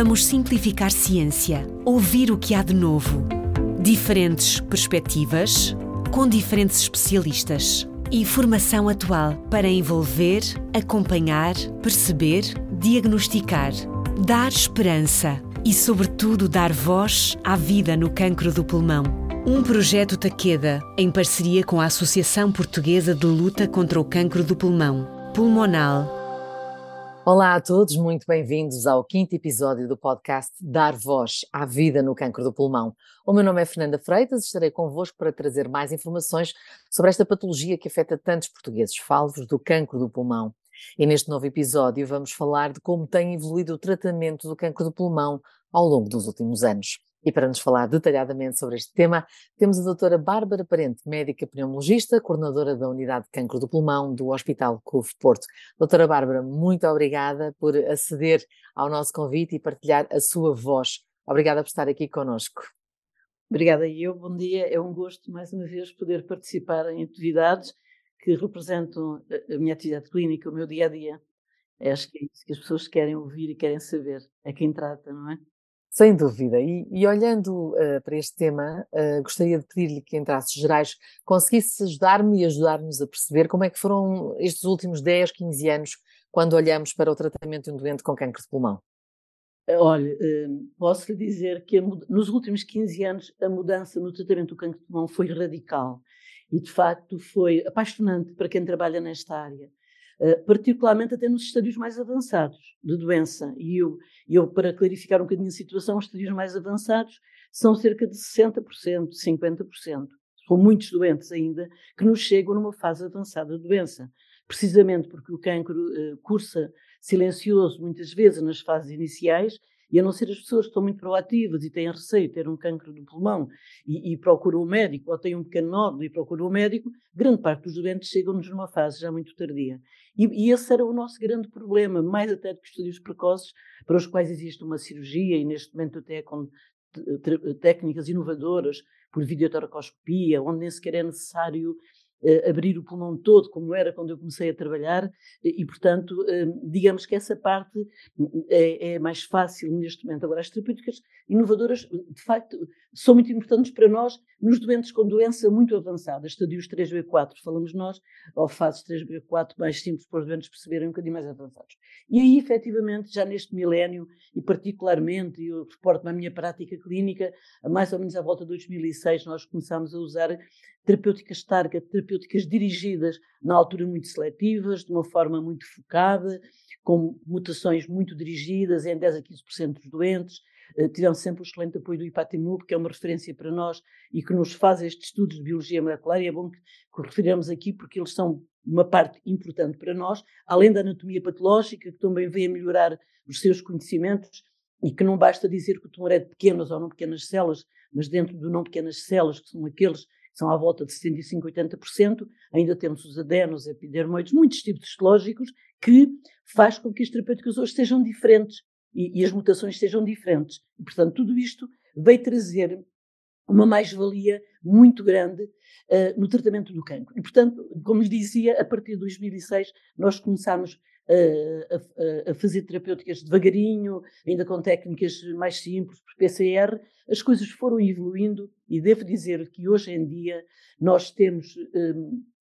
Vamos simplificar ciência, ouvir o que há de novo. Diferentes perspectivas, com diferentes especialistas. Informação atual para envolver, acompanhar, perceber, diagnosticar, dar esperança e, sobretudo, dar voz à vida no cancro do pulmão. Um projeto Taqueda, em parceria com a Associação Portuguesa de Luta contra o Cancro do Pulmão, Pulmonal. Olá a todos, muito bem-vindos ao quinto episódio do podcast Dar Voz à Vida no Cancro do Pulmão. O meu nome é Fernanda Freitas estarei convosco para trazer mais informações sobre esta patologia que afeta tantos portugueses falvos do cancro do pulmão. E neste novo episódio vamos falar de como tem evoluído o tratamento do cancro do pulmão ao longo dos últimos anos. E para nos falar detalhadamente sobre este tema, temos a doutora Bárbara Parente, médica pneumologista, coordenadora da Unidade de Cancro do Pulmão do Hospital CUF Porto. Doutora Bárbara, muito obrigada por aceder ao nosso convite e partilhar a sua voz. Obrigada por estar aqui conosco. Obrigada eu, bom dia. É um gosto, mais uma vez, poder participar em atividades que representam a minha atividade clínica, o meu dia a dia. Acho que é isso que as pessoas querem ouvir e querem saber. É quem trata, não é? Sem dúvida. E, e olhando uh, para este tema, uh, gostaria de pedir-lhe que, em traços gerais, conseguisse ajudar-me e ajudar-nos a perceber como é que foram estes últimos 10, 15 anos, quando olhamos para o tratamento de um doente com câncer de pulmão. Olha, uh, posso lhe dizer que nos últimos 15 anos a mudança no tratamento do câncer de pulmão foi radical e, de facto, foi apaixonante para quem trabalha nesta área. Eh, particularmente até nos estádios mais avançados de doença. E eu, eu, para clarificar um bocadinho a situação, os estádios mais avançados são cerca de 60%, 50%. São muitos doentes ainda que nos chegam numa fase avançada de doença, precisamente porque o cancro uh, cursa silencioso muitas vezes nas fases iniciais e a não ser as pessoas que estão muito proativas e têm receio de ter um cancro do pulmão e, e procuram o médico, ou têm um pequeno nódulo e procuram o médico, grande parte dos doentes chegam-nos numa fase já muito tardia. E, e, esse era o nosso grande problema, mais até do que estudos precoces, para os quais existe uma cirurgia, e neste momento até com técnicas inovadoras, por videotoracoscopia, onde nem sequer é necessário abrir o pulmão todo, como era quando eu comecei a trabalhar, e, portanto, uh, digamos que essa parte é, é, mais fácil neste momento. Agora, as terapêuticas inovadoras, de facto, são muito importantes para nós nos doentes com doença muito avançada, estadios 3B4, falamos nós, ou fases 3B4 mais simples para os doentes perceberem um bocadinho mais avançados. E aí, efetivamente, já neste milénio, e particularmente, eu reporto na minha prática clínica, mais ou menos à volta de 2006, nós começámos a usar terapêuticas target, terapêuticas dirigidas na altura muito seletivas, de uma forma muito focada, com mutações muito dirigidas em 10 a 15% dos doentes. Tivemos sempre o excelente apoio do IPATEMUB, que é uma referência para nós e que nos faz estes estudos de biologia molecular, e é bom que, que referirmos aqui porque eles são uma parte importante para nós, além da anatomia patológica, que também vem a melhorar os seus conhecimentos e que não basta dizer que o tumor é de pequenas ou não pequenas células, mas dentro do não pequenas células, que são aqueles são à volta de 75, 80%, ainda temos os adenos, epidermoides, muitos tipos histológicos, que faz com que as terapêuticas hoje sejam diferentes e, e as mutações sejam diferentes. E, portanto, tudo isto veio trazer uma mais-valia muito grande uh, no tratamento do cancro. E, portanto, como lhe dizia, a partir de 2006 nós começámos a, a, fazer terapêuticas devagarinho, ainda com técnicas mais simples, por PCR, as coisas foram evoluindo e devo dizer que hoje em dia nós temos um, Uh,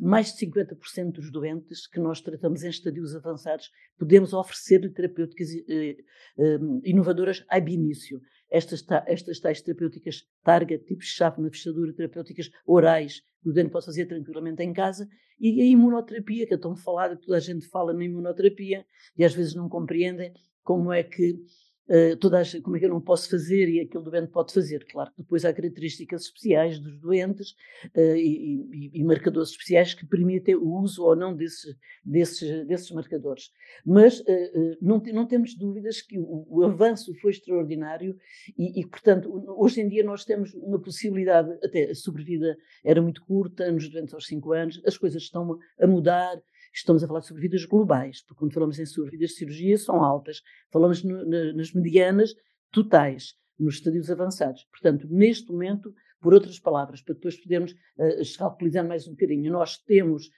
mais de 50% dos doentes que nós tratamos em estadios avançados podemos oferecer terapêuticas uh, uh, inovadoras ab início. Estas, estas tais terapêuticas target, tipo chave na fechadura, terapêuticas orais, que o doente pode fazer tranquilamente em casa, e a imunoterapia, que é tão falada, toda a gente fala na imunoterapia, e às vezes não compreendem como é que Uh, toda a, como é que eu não posso fazer e aquele doente pode fazer. Claro que depois há características especiais dos doentes uh, e, e, e, marcadores especiais que permitem o uso ou não desses, desses, desses marcadores. Mas uh, não, não temos dúvidas que o, o avanço foi extraordinário e, e, portanto, hoje em dia nós temos uma possibilidade, até a sobrevida era muito curta, nos doentes aos 5 anos, as coisas estão a mudar, estamos a falar sobre vidas globais, porque quando falamos em sobrevidas de cirurgia são altas, falamos no, na, nas medianas totais, nos estadios avançados. Portanto, neste momento, por outras palavras, para depois podermos uh, escalpelizar mais um bocadinho, nós temos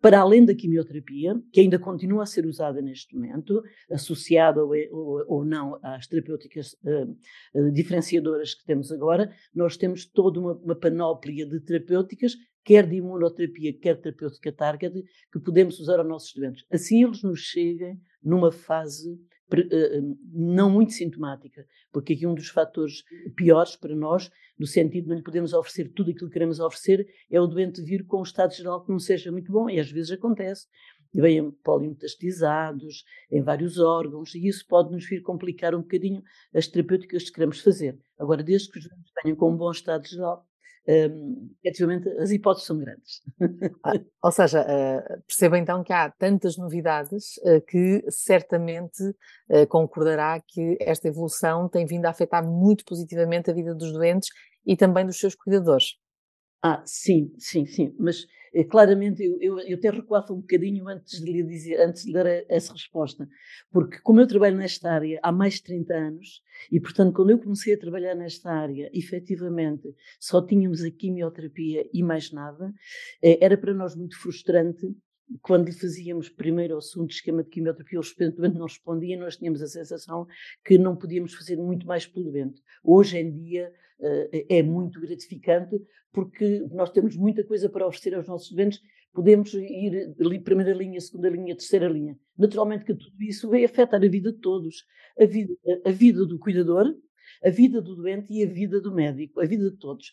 para além da quimioterapia, que ainda continua a ser usada neste momento, associada ou, ou, ou não às terapêuticas uh, diferenciadoras que temos agora, nós temos toda uma, uma panóplia de terapêuticas, quer de imunoterapia, quer terapêutica target, que podemos usar aos nossos doentes. Assim eles nos cheguem numa fase não muito sintomática, porque aqui um dos fatores piores para nós, no sentido de não lhe podemos oferecer tudo aquilo que queremos oferecer, é o doente vir com um estado geral que não seja muito bom, e às vezes acontece. E vêm polimetastizados em vários órgãos, e isso pode nos vir complicar um bocadinho as terapêuticas que queremos fazer. Agora, desde que os doentes tenham com um bom estado geral, um, efetivamente as hipóteses são grandes. Ah, ou seja, uh, perceba então que há tantas novidades uh, que certamente uh, concordará que esta evolução tem vindo a afetar muito positivamente a vida dos doentes e também dos seus cuidadores. Ah, sim, sim, sim, mas eh, claramente eu, eu, eu até recuava um bocadinho antes de lhe dizer, antes de dar essa resposta, porque como eu trabalho nesta área há mais de 30 anos, e portanto quando eu comecei a trabalhar nesta área, efetivamente só tínhamos a quimioterapia e mais nada, eh, era para nós muito frustrante quando lhe fazíamos primeiro ou segundo esquema de quimioterapia, o doente não respondia, nós tínhamos a sensação que não podíamos fazer muito mais pelo doente. Hoje em dia uh, é muito gratificante porque nós temos muita coisa para oferecer aos nossos doentes, podemos ir ali primeira linha, segunda linha, terceira linha. Naturalmente que tudo isso vai afetar a vida de todos, a vida, a vida do cuidador, a vida do doente e a vida do médico, a vida de todos.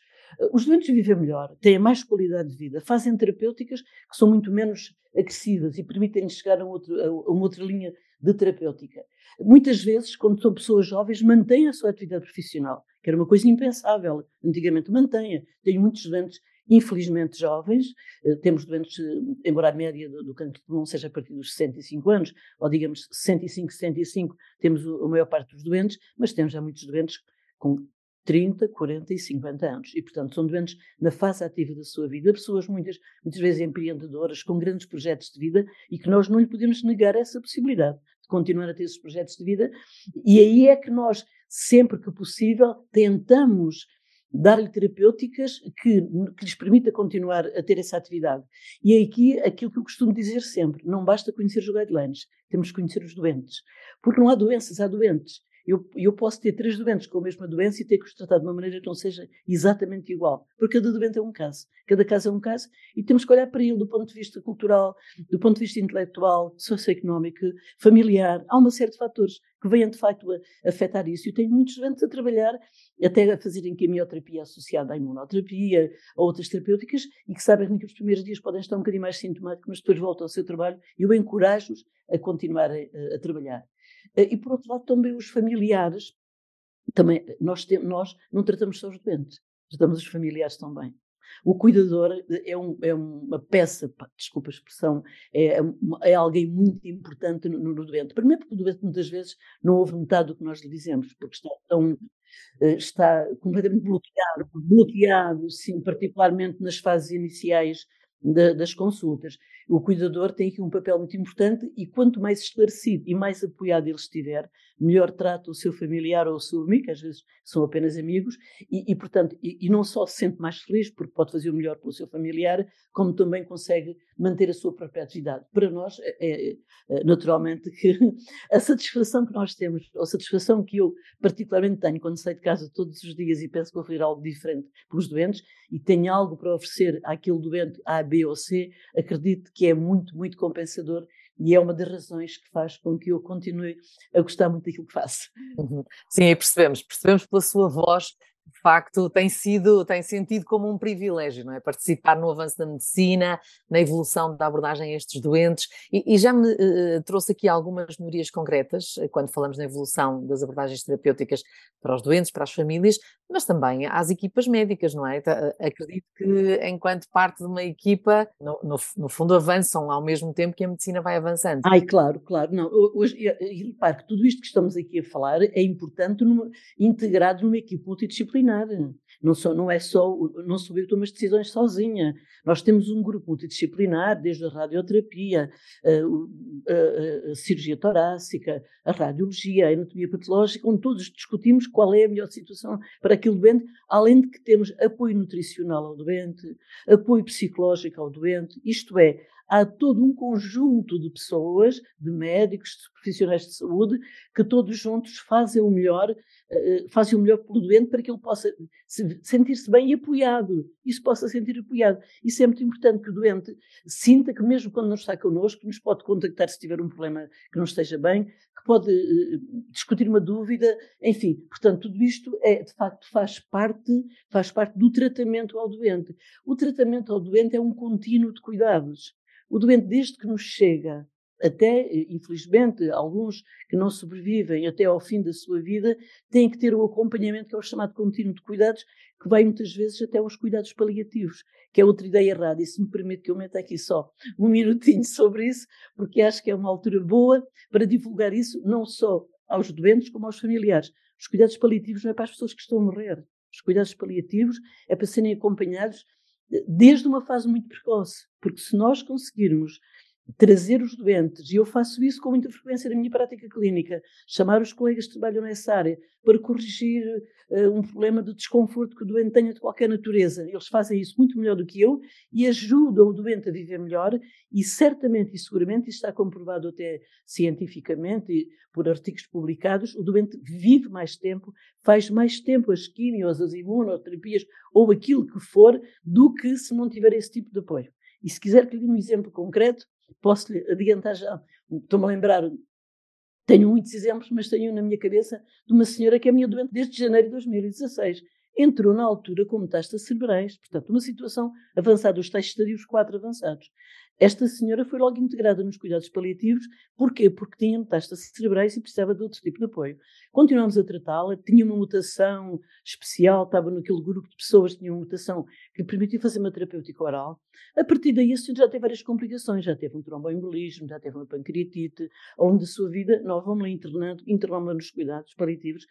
Os doentes vivem melhor, têm mais qualidade de vida, fazem terapêuticas que são muito menos agressivas e permitem chegar a, outro, a uma outra linha de terapêutica. Muitas vezes, quando são pessoas jovens, mantêm a sua atividade profissional, que era uma coisa impensável. Antigamente mantenha. Tenho muitos doentes, infelizmente jovens, eh, temos doentes, eh, embora a média do, do cancro não seja a partir dos 65 anos, ou digamos 65, 65, temos a maior parte dos doentes, mas temos já muitos doentes com 30, 40 e 50 anos. E, portanto, são doentes na fase ativa da sua vida, pessoas muitas, muitas vezes empreendedoras, com grandes projetos de vida e que nós não lhe podemos negar essa possibilidade de continuar a ter esses projetos de vida. E aí é que nós, sempre que possível, tentamos dar-lhe terapêuticas que, que lhes permita continuar a ter essa atividade. E é aqui aquilo que eu costumo dizer sempre: não basta conhecer os guidelines, temos que conhecer os doentes. Porque não há doenças, há doentes. Eu, eu posso ter três doentes com a mesma doença e ter que os tratar de uma maneira que não seja exatamente igual, porque cada doente é um caso, cada caso é um caso e temos que olhar para ele do ponto de vista cultural, do ponto de vista intelectual, socioeconómico, familiar. Há uma série de fatores que vêm de facto a, afetar isso. Eu tenho muitos doentes a trabalhar, até a fazerem quimioterapia associada à imunoterapia, a outras terapêuticas, e que sabem que os primeiros dias podem estar um bocadinho mais sintomáticos, mas depois voltam ao seu trabalho e eu encorajo-os a continuar a, a trabalhar. Eh, e, por outro lado, também os familiares. Também, nós, temos, nós não tratamos só os doentes, tratamos os familiares também. O cuidador é, um, é uma peça, pá, desculpa a expressão, é, é alguém muito importante no, no, doente. Primeiro porque o doente muitas vezes não ouve metade do que nós lhe dizemos, porque está tão, eh, está completamente bloqueado, bloqueado, sim, particularmente nas fases iniciais das consultas. O cuidador tem aqui um papel muito importante e quanto mais esclarecido e mais apoiado ele estiver, melhor trata o seu familiar ou o seu amigo, às vezes são apenas amigos, e, e portanto, e, e, não só se sente mais feliz porque pode fazer o melhor pelo seu familiar, como também consegue manter a sua própria atividade. Para nós, é, é, é naturalmente, que a satisfação que nós temos, ou a satisfação que eu particularmente tenho quando saio de casa todos os dias e penso que vou fazer algo diferente para os doentes e tenho algo para oferecer àquele doente A, B ou C, acredito que é muito, muito compensador e é uma das razões que faz com que eu continue a gostar muito daquilo que faço. Uhum. Sim, percebemos, percebemos pela sua voz de facto tem sido, tem sentido como um privilégio, não é? Participar no avanço da medicina, na evolução da abordagem a estes doentes, e, e já me uh, trouxe aqui algumas melhorias concretas eh, quando falamos na evolução das abordagens terapêuticas para os doentes, para as famílias, mas também às equipas médicas, não é? Acredito que enquanto parte de uma equipa, no, no, no fundo avançam ao mesmo tempo que a medicina vai avançando. Ai, claro, claro, não, hoje, e, que tudo isto que estamos aqui a falar é importante numa, integrado numa equipe multidisciplinar disciplinar. Não, só, não é só, não sou eu que tomo as decisões sozinha. Nós temos um grupo multidisciplinar, desde a radioterapia, a, a, a, cirurgia torácica, a radiologia, a anatomia patológica, onde todos discutimos qual é a melhor situação para aquele doente, além de que temos apoio nutricional ao doente, apoio psicológico ao doente, isto é, há todo um conjunto de pessoas, de médicos, de profissionais de saúde, que todos juntos fazem o melhor, uh, fazem o melhor pelo doente para que ele possa se, sentir-se bem e apoiado. Isso possa sentir apoiado. Isso é muito importante que o doente sinta que mesmo quando não está connosco, nos pode contactar se tiver um problema que não esteja bem, que pode uh, discutir uma dúvida, enfim. Portanto, tudo isto é, de facto, faz parte, faz parte do tratamento ao doente. O tratamento ao doente é um contínuo de cuidados. O doente, desde que nos chega, até, eh, infelizmente, alguns que não sobrevivem até ao fim da sua vida, têm que ter o acompanhamento, que é o chamado contínuo de cuidados, que vai muitas vezes até aos cuidados paliativos, que é outra ideia errada. E se me permite que eu meta aqui só um minutinho sobre isso, porque acho que é uma altura boa para divulgar isso, não só aos doentes, como aos familiares. Os cuidados paliativos não é para as pessoas que estão a morrer. Os cuidados paliativos é para serem acompanhados desde uma fase muito precoce, porque se nós conseguirmos trazer os doentes, e eu faço isso com muita frequência na minha prática clínica, chamar os colegas que trabalham nessa área para corrigir uh, um problema de desconforto que o doente tenha de qualquer natureza. Eles fazem isso muito melhor do que eu e ajudam o doente a viver melhor e certamente e seguramente, isso está comprovado até cientificamente e por artigos publicados, o doente vive mais tempo, faz mais tempo as quimios, as imunoterapias ou aquilo que for, do que se não tiver esse tipo de apoio. E se quiser que lhe dê um exemplo concreto, posso lhe adiantar já. Estou-me a lembrar, tenho muitos exemplos, mas tenho na minha cabeça de uma senhora que é minha doente desde janeiro de 2016. Entrou na altura com metástases cerebrais, portanto, uma situação avançada, os tais estadios 4 avançados. Esta senhora foi logo integrada nos cuidados paliativos. Porquê? Porque tinha metástases cerebrais e precisava de outro tipo de apoio. Continuamos a tratá-la, tinha uma mutação especial, estava naquele grupo de pessoas que tinham uma mutação que lhe permitiu fazer uma terapêutica oral. A partir daí, a senhora já teve várias complicações, já teve um tromboembolismo, já teve uma pancreatite. Ao longo da sua vida, nós vamos-la internando, internamos-la nos cuidados paliativos,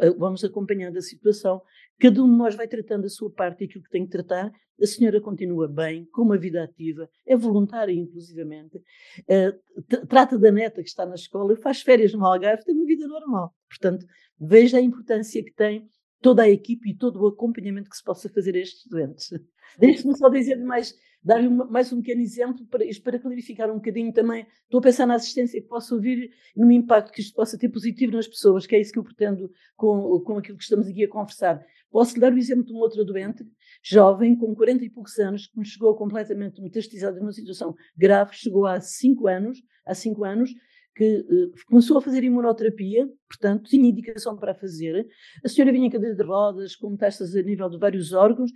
eh, vamos acompanhando a situação. Cada um de nós vai tratando a sua parte e aquilo que tem que tratar. A senhora continua bem, com uma vida ativa, é voluntária, inclusivamente. Uh, trata da neta que está na escola, faz férias no Algarve, tem uma vida normal. Portanto, veja a importância que tem toda a equipe e todo o acompanhamento que se possa fazer a estes doentes. Deixe-me só dizer mais dar-lhe mais um pequeno exemplo para, para clarificar um bocadinho também. Estou a pensar na assistência que possa ouvir no impacto que isto possa ter positivo nas pessoas, que é isso que eu pretendo com, com aquilo que estamos aqui a conversar. Posso dar o exemplo de uma outra doente, jovem, com 40 e poucos anos, que me chegou completamente metastizada numa situação grave, chegou há 5 anos, há 5 anos, que uh, começou a fazer imunoterapia, portanto, tinha indicação para fazer. A senhora vinha em cadeira de rodas, com metástases a nível de vários órgãos,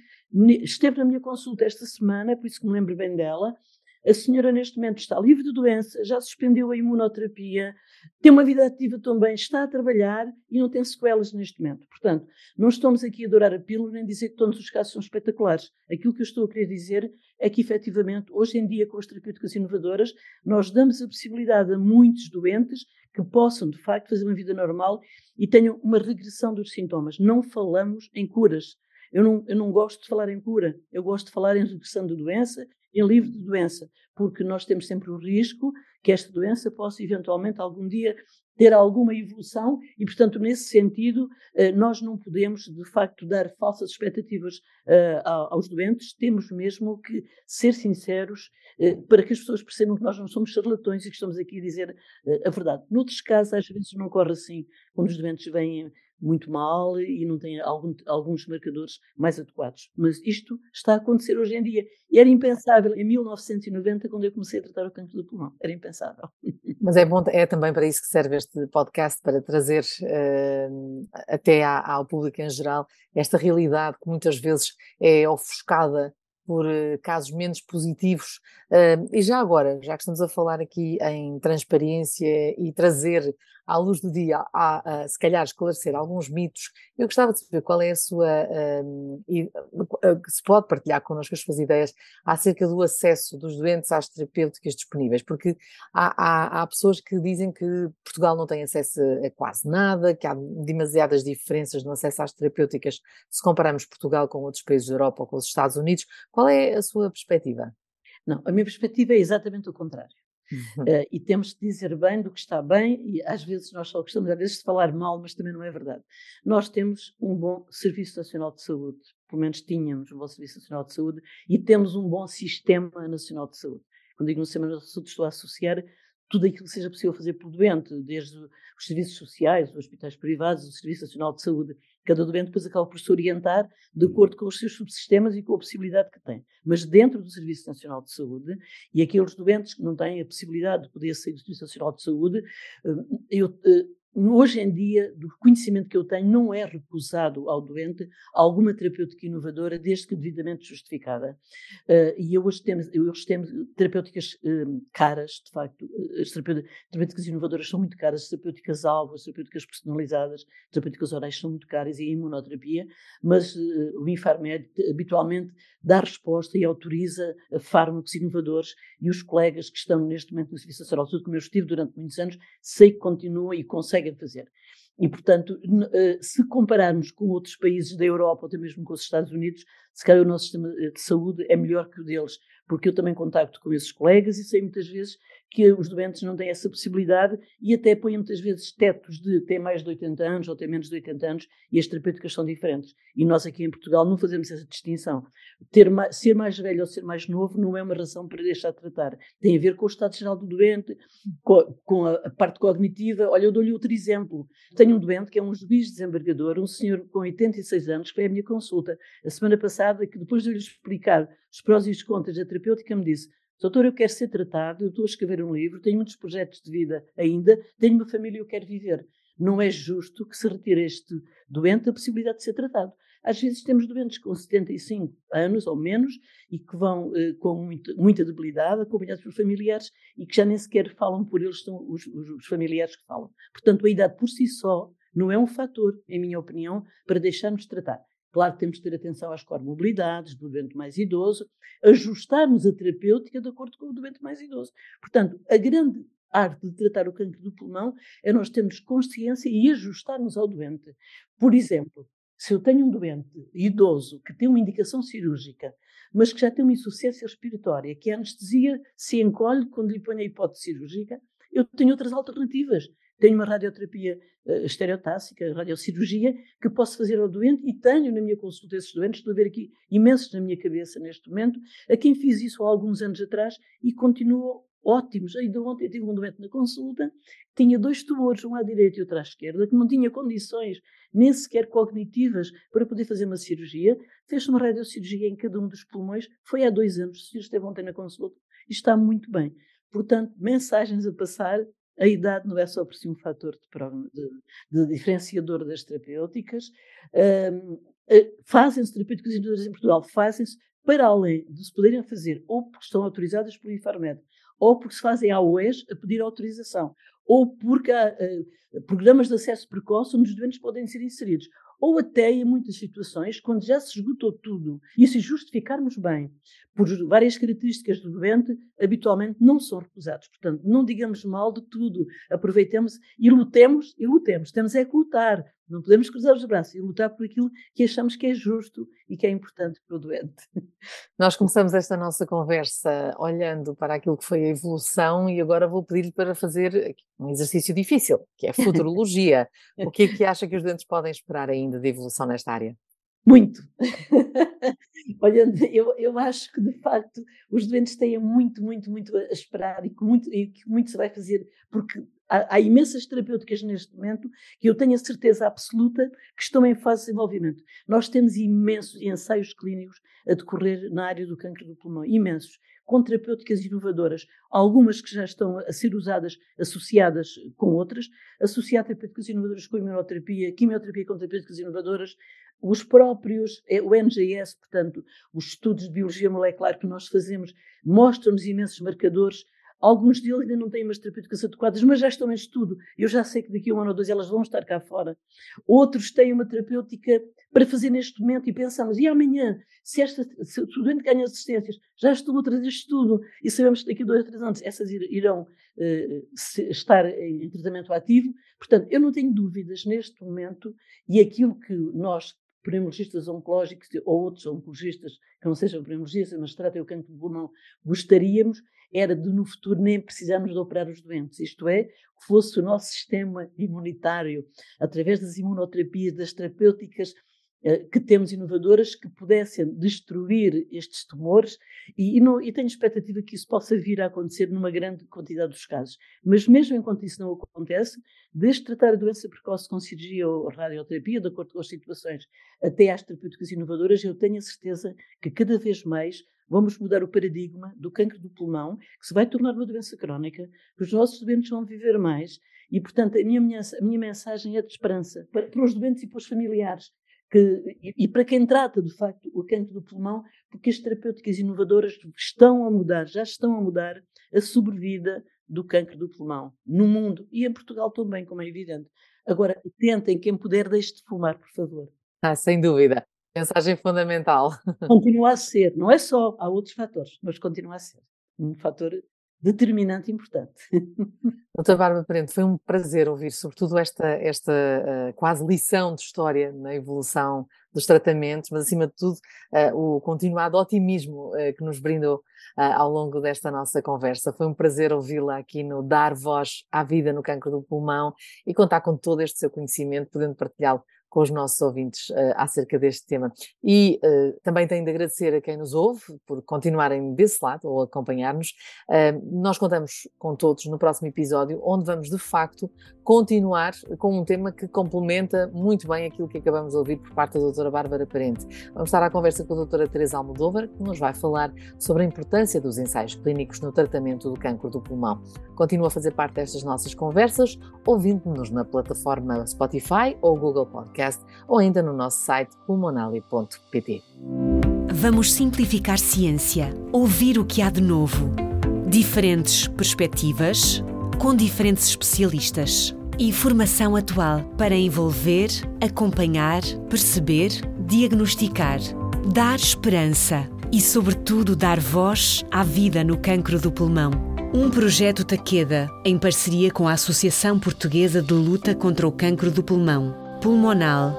esteve na minha consulta esta semana, por isso que me lembro bem dela. A senhora, neste momento, está livre de doença, já suspendeu a imunoterapia, tem uma vida ativa também, está a trabalhar e não tem sequelas neste momento. Portanto, não estamos aqui a adorar a pílula nem dizer que todos os casos são espetaculares. Aquilo que eu estou a querer dizer é que, efetivamente, hoje em dia, com as terapêuticas inovadoras, nós damos a possibilidade a muitos doentes que possam, de facto, fazer uma vida normal e tenham uma regressão dos sintomas. Não falamos em curas. Eu não, eu não gosto de falar em cura, eu gosto de falar em regressão da doença em livre de doença, porque nós temos sempre o risco que esta doença possa eventualmente algum dia ter alguma evolução e, portanto, nesse sentido, eh, nós não podemos, de facto, dar falsas expectativas eh, aos doentes, temos mesmo que ser sinceros eh, para que as pessoas percebam que nós não somos charlatões e que estamos aqui a dizer a verdade. Noutros casos, às vezes não ocorre assim, quando os doentes vêm muito mal e não tem algum, alguns marcadores mais adequados. Mas isto está a acontecer hoje em dia. E era impensável em 1990, quando eu comecei a tratar o cancro do pulmão. Era impensável. Mas é bom, é também para isso que serve este podcast, para trazer uh, até à, ao público em geral esta realidade que muitas vezes é ofuscada por uh, casos menos positivos. Uh, e já agora, já que estamos a falar aqui em transparência e trazer à luz do dia, a, a, se calhar esclarecer alguns mitos. Eu gostava de saber qual é a sua, um, e, se pode partilhar connosco as suas ideias acerca do acesso dos doentes às terapêuticas disponíveis, porque há, há, há pessoas que dizem que Portugal não tem acesso a quase nada, que há demasiadas diferenças no acesso às terapêuticas se compararmos Portugal com outros países da Europa ou com os Estados Unidos. Qual é a sua perspectiva? Não, a minha perspectiva é exatamente o contrário. Uhum. Uh, e temos de dizer bem do que está bem, e às vezes nós só gostamos, às vezes, de falar mal, mas também não é verdade. Nós temos um bom Serviço Nacional de Saúde, pelo menos tínhamos um bom Serviço Nacional de Saúde, e temos um bom Sistema Nacional de Saúde. Quando digo no Sistema Nacional de Saúde, estou a associar tudo aquilo que seja possível fazer pelo doente, desde os serviços sociais, os hospitais privados, o Serviço Nacional de Saúde. Cada doente depois acaba por se orientar de acordo com os seus subsistemas e com a possibilidade que tem. Mas dentro do Serviço Nacional de Saúde, e aqueles doentes que não têm a possibilidade de poder sair do Serviço Nacional de Saúde, eh, eu eh, Hoje em dia, do conhecimento que eu tenho, não é recusado ao doente alguma terapêutica inovadora, desde que devidamente justificada. Uh, e hoje temos, hoje temos terapêuticas uh, caras, de facto. As terapêuticas inovadoras são muito caras, as terapêuticas alvo, as terapêuticas personalizadas, as terapêuticas orais são muito caras e a imunoterapia, mas uh, o Infarmed habitualmente dá resposta e autoriza fármacos inovadores e os colegas que estão neste momento no Serviço Nacional de Saúde, como eu estive durante muitos anos, sei que continuam e conseguem conseguem fazer. E, portanto, eh, se compararmos com outros países da Europa ou até mesmo com os Estados Unidos, se calhar o nosso sistema eh, de saúde é melhor que o deles, porque eu também contacto com esses colegas e sei muitas vezes que os doentes não têm essa possibilidade e até põem muitas vezes tetos de ter mais de 80 anos ou ter menos de 80 anos e as terapêuticas são diferentes. E nós aqui em Portugal não fazemos essa distinção. Ter ser mais velho ou ser mais novo não é uma razão para deixar de tratar. Tem a ver com o estado geral do doente, com, com a, a, parte cognitiva. Olha, eu dou-lhe outro exemplo. Tenho um doente que é um juiz desembargador, um senhor com 86 anos, que foi à minha consulta a semana passada, que depois de eu lhe explicar os prós e os contras da terapêutica, me disse Doutor, eu quero ser tratado, eu estou a escrever um livro, tenho muitos projetos de vida ainda, tenho uma família e eu quero viver. Não é justo que se retire este doente a possibilidade de ser tratado. Às vezes temos doentes com 75 anos ou menos e que vão eh, com muita, muita, debilidade, acompanhados por familiares e que já nem sequer falam por eles, são os, os, os familiares que falam. Portanto, a idade por si só não é um fator, em minha opinião, para deixarmos de tratar. Claro que temos de ter atenção às comorbilidades do doente mais idoso, ajustarmos a terapêutica de acordo com o doente mais idoso. Portanto, a grande arte de tratar o cancro do pulmão é nós termos consciência e ajustarmos ao doente. Por exemplo, se eu tenho um doente idoso que tem uma indicação cirúrgica, mas que já tem uma insuficiência respiratória, que a anestesia se encolhe quando lhe põe a hipótese cirúrgica, eu tenho outras alternativas. Tenho uma radioterapia uh, estereotássica, radiocirurgia, que posso fazer ao doente e tenho na minha consulta esses doentes, estou a ver aqui imensos na minha cabeça neste momento, a quem fiz isso há alguns anos atrás e continuou ótimos. Ainda ontem tive um doente na consulta, tinha dois tumores, um à direita e outro à esquerda, que não tinha condições nem sequer cognitivas para poder fazer uma cirurgia. Fez uma radiocirurgia em cada um dos pulmões, foi há dois anos, o senhor esteve ontem na consulta e está muito bem. Portanto, mensagens a passar a idade não é só por si um fator de, de, de diferenciador das terapêuticas. Um, eh, fazem-se terapêuticas inovadoras em Portugal, fazem-se para além de se poderem fazer ou porque estão autorizadas pelo Infarmed, ou porque se fazem à UES a pedir autorização, ou porque há uh, programas de acesso precoce onde os doentes podem ser inseridos, ou até em muitas situações, quando já se esgotou tudo, e se justificarmos bem por várias características do doente, habitualmente não são recusados. Portanto, não digamos mal de tudo, aproveitemos e lutemos, e lutemos. Temos é que lutar, não podemos cruzar os braços e lutar por aquilo que achamos que é justo e que é importante para o doente. Nós começamos esta nossa conversa olhando para aquilo que foi a evolução e agora vou pedir-lhe para fazer um exercício difícil, que é a futurologia. o que é que acha que os doentes podem esperar ainda de evolução nesta área? Muito. Olha, eu, eu acho que de facto os doentes têm muito, muito, muito a esperar e que muito, e que muito se vai fazer, porque há, há, imensas terapêuticas neste momento que eu tenho a certeza absoluta que estão em fase de desenvolvimento. Nós temos imensos ensaios clínicos a decorrer na área do câncer do pulmão, imensos, com terapêuticas inovadoras, algumas que já estão a ser usadas associadas com outras, associar terapêuticas inovadoras com imunoterapia, quimioterapia com terapêuticas inovadoras, os próprios, é, o NGS, portanto, os estudos de biologia molecular que nós fazemos, mostram-nos imensos marcadores. Alguns deles ainda não têm umas terapêuticas adequadas, mas já estão em estudo. Eu já sei que daqui a um ano ou dois elas vão estar cá fora. Outros têm uma terapêutica para fazer neste momento e pensamos, e amanhã, se, esta, se o estudante ganha assistências, já estou a trazer estudo e sabemos que daqui a dois ou três anos essas irão uh, estar em tratamento ativo. Portanto, eu não tenho dúvidas neste momento e aquilo que nós pneumologistas oncológicos ou outros oncologistas que não sejam pneumologistas, mas tratem o cancro do pulmão, gostaríamos era de no futuro nem precisarmos de operar os doentes, isto é, que fosse o nosso sistema imunitário, através das imunoterapias, das terapêuticas eh, que temos inovadoras que pudessem destruir estes tumores e, e, não, e, tenho expectativa que isso possa vir a acontecer numa grande quantidade dos casos. Mas mesmo enquanto isso não acontece, desde tratar a doença precoce com cirurgia ou radioterapia, de acordo com as situações, até às terapêuticas inovadoras, eu tenho a certeza que cada vez mais vamos mudar o paradigma do cancro do pulmão, que se vai tornar uma doença crónica, que os nossos doentes vão viver mais e, portanto, a minha, a minha mensagem é de esperança para, para os doentes e para os familiares que, e, e, para quem trata, de facto, o cancro do pulmão, porque as terapêuticas inovadoras estão a mudar, já estão a mudar a sobrevida do cancro do pulmão no mundo e em Portugal também, como é evidente. Agora, tentem, quem puder, deixe de fumar, por favor. Ah, sem dúvida. Mensagem fundamental. Continua a ser, não é só, há outros fatores, mas continua a ser um fator determinante importante. Doutora Bárbara Parente, foi um prazer ouvir, sobretudo, esta, esta uh, quase lição de história na evolução dos tratamentos, mas acima de tudo, uh, o continuado otimismo uh, que nos brindou ao longo desta nossa conversa. Foi um prazer ouvi-la aqui no Dar Voz à Vida no Cancro do Pulmão e contar com todo este seu conhecimento, podendo partilhá-lo com os nossos ouvintes uh, acerca deste tema. E uh, também tenho de agradecer a quem nos ouve por continuarem desse lado ou acompanhar-nos. Uh, nós contamos com todos no próximo episódio, onde vamos de facto continuar com um tema que complementa muito bem aquilo que acabamos de ouvir por parte da doutora Bárbara Parente. Vamos estar à conversa com a doutora Teresa Almodóvar, que nos vai falar sobre a importância dos ensaios clínicos no tratamento do cancro do pulmão. Continua a fazer parte destas nossas conversas, ouvindo-nos na plataforma Spotify ou Google Podcast ou ainda no nosso site pulmonali.pt. Vamos simplificar ciência, ouvir o que há de novo. Diferentes perspectivas, com diferentes especialistas e formação atual para envolver, acompanhar, perceber, diagnosticar, dar esperança e, sobretudo, dar voz à vida no cancro do pulmão. Um projeto Taqueda, em parceria com a Associação Portuguesa de Luta contra o Cancro do Pulmão, Pulmonal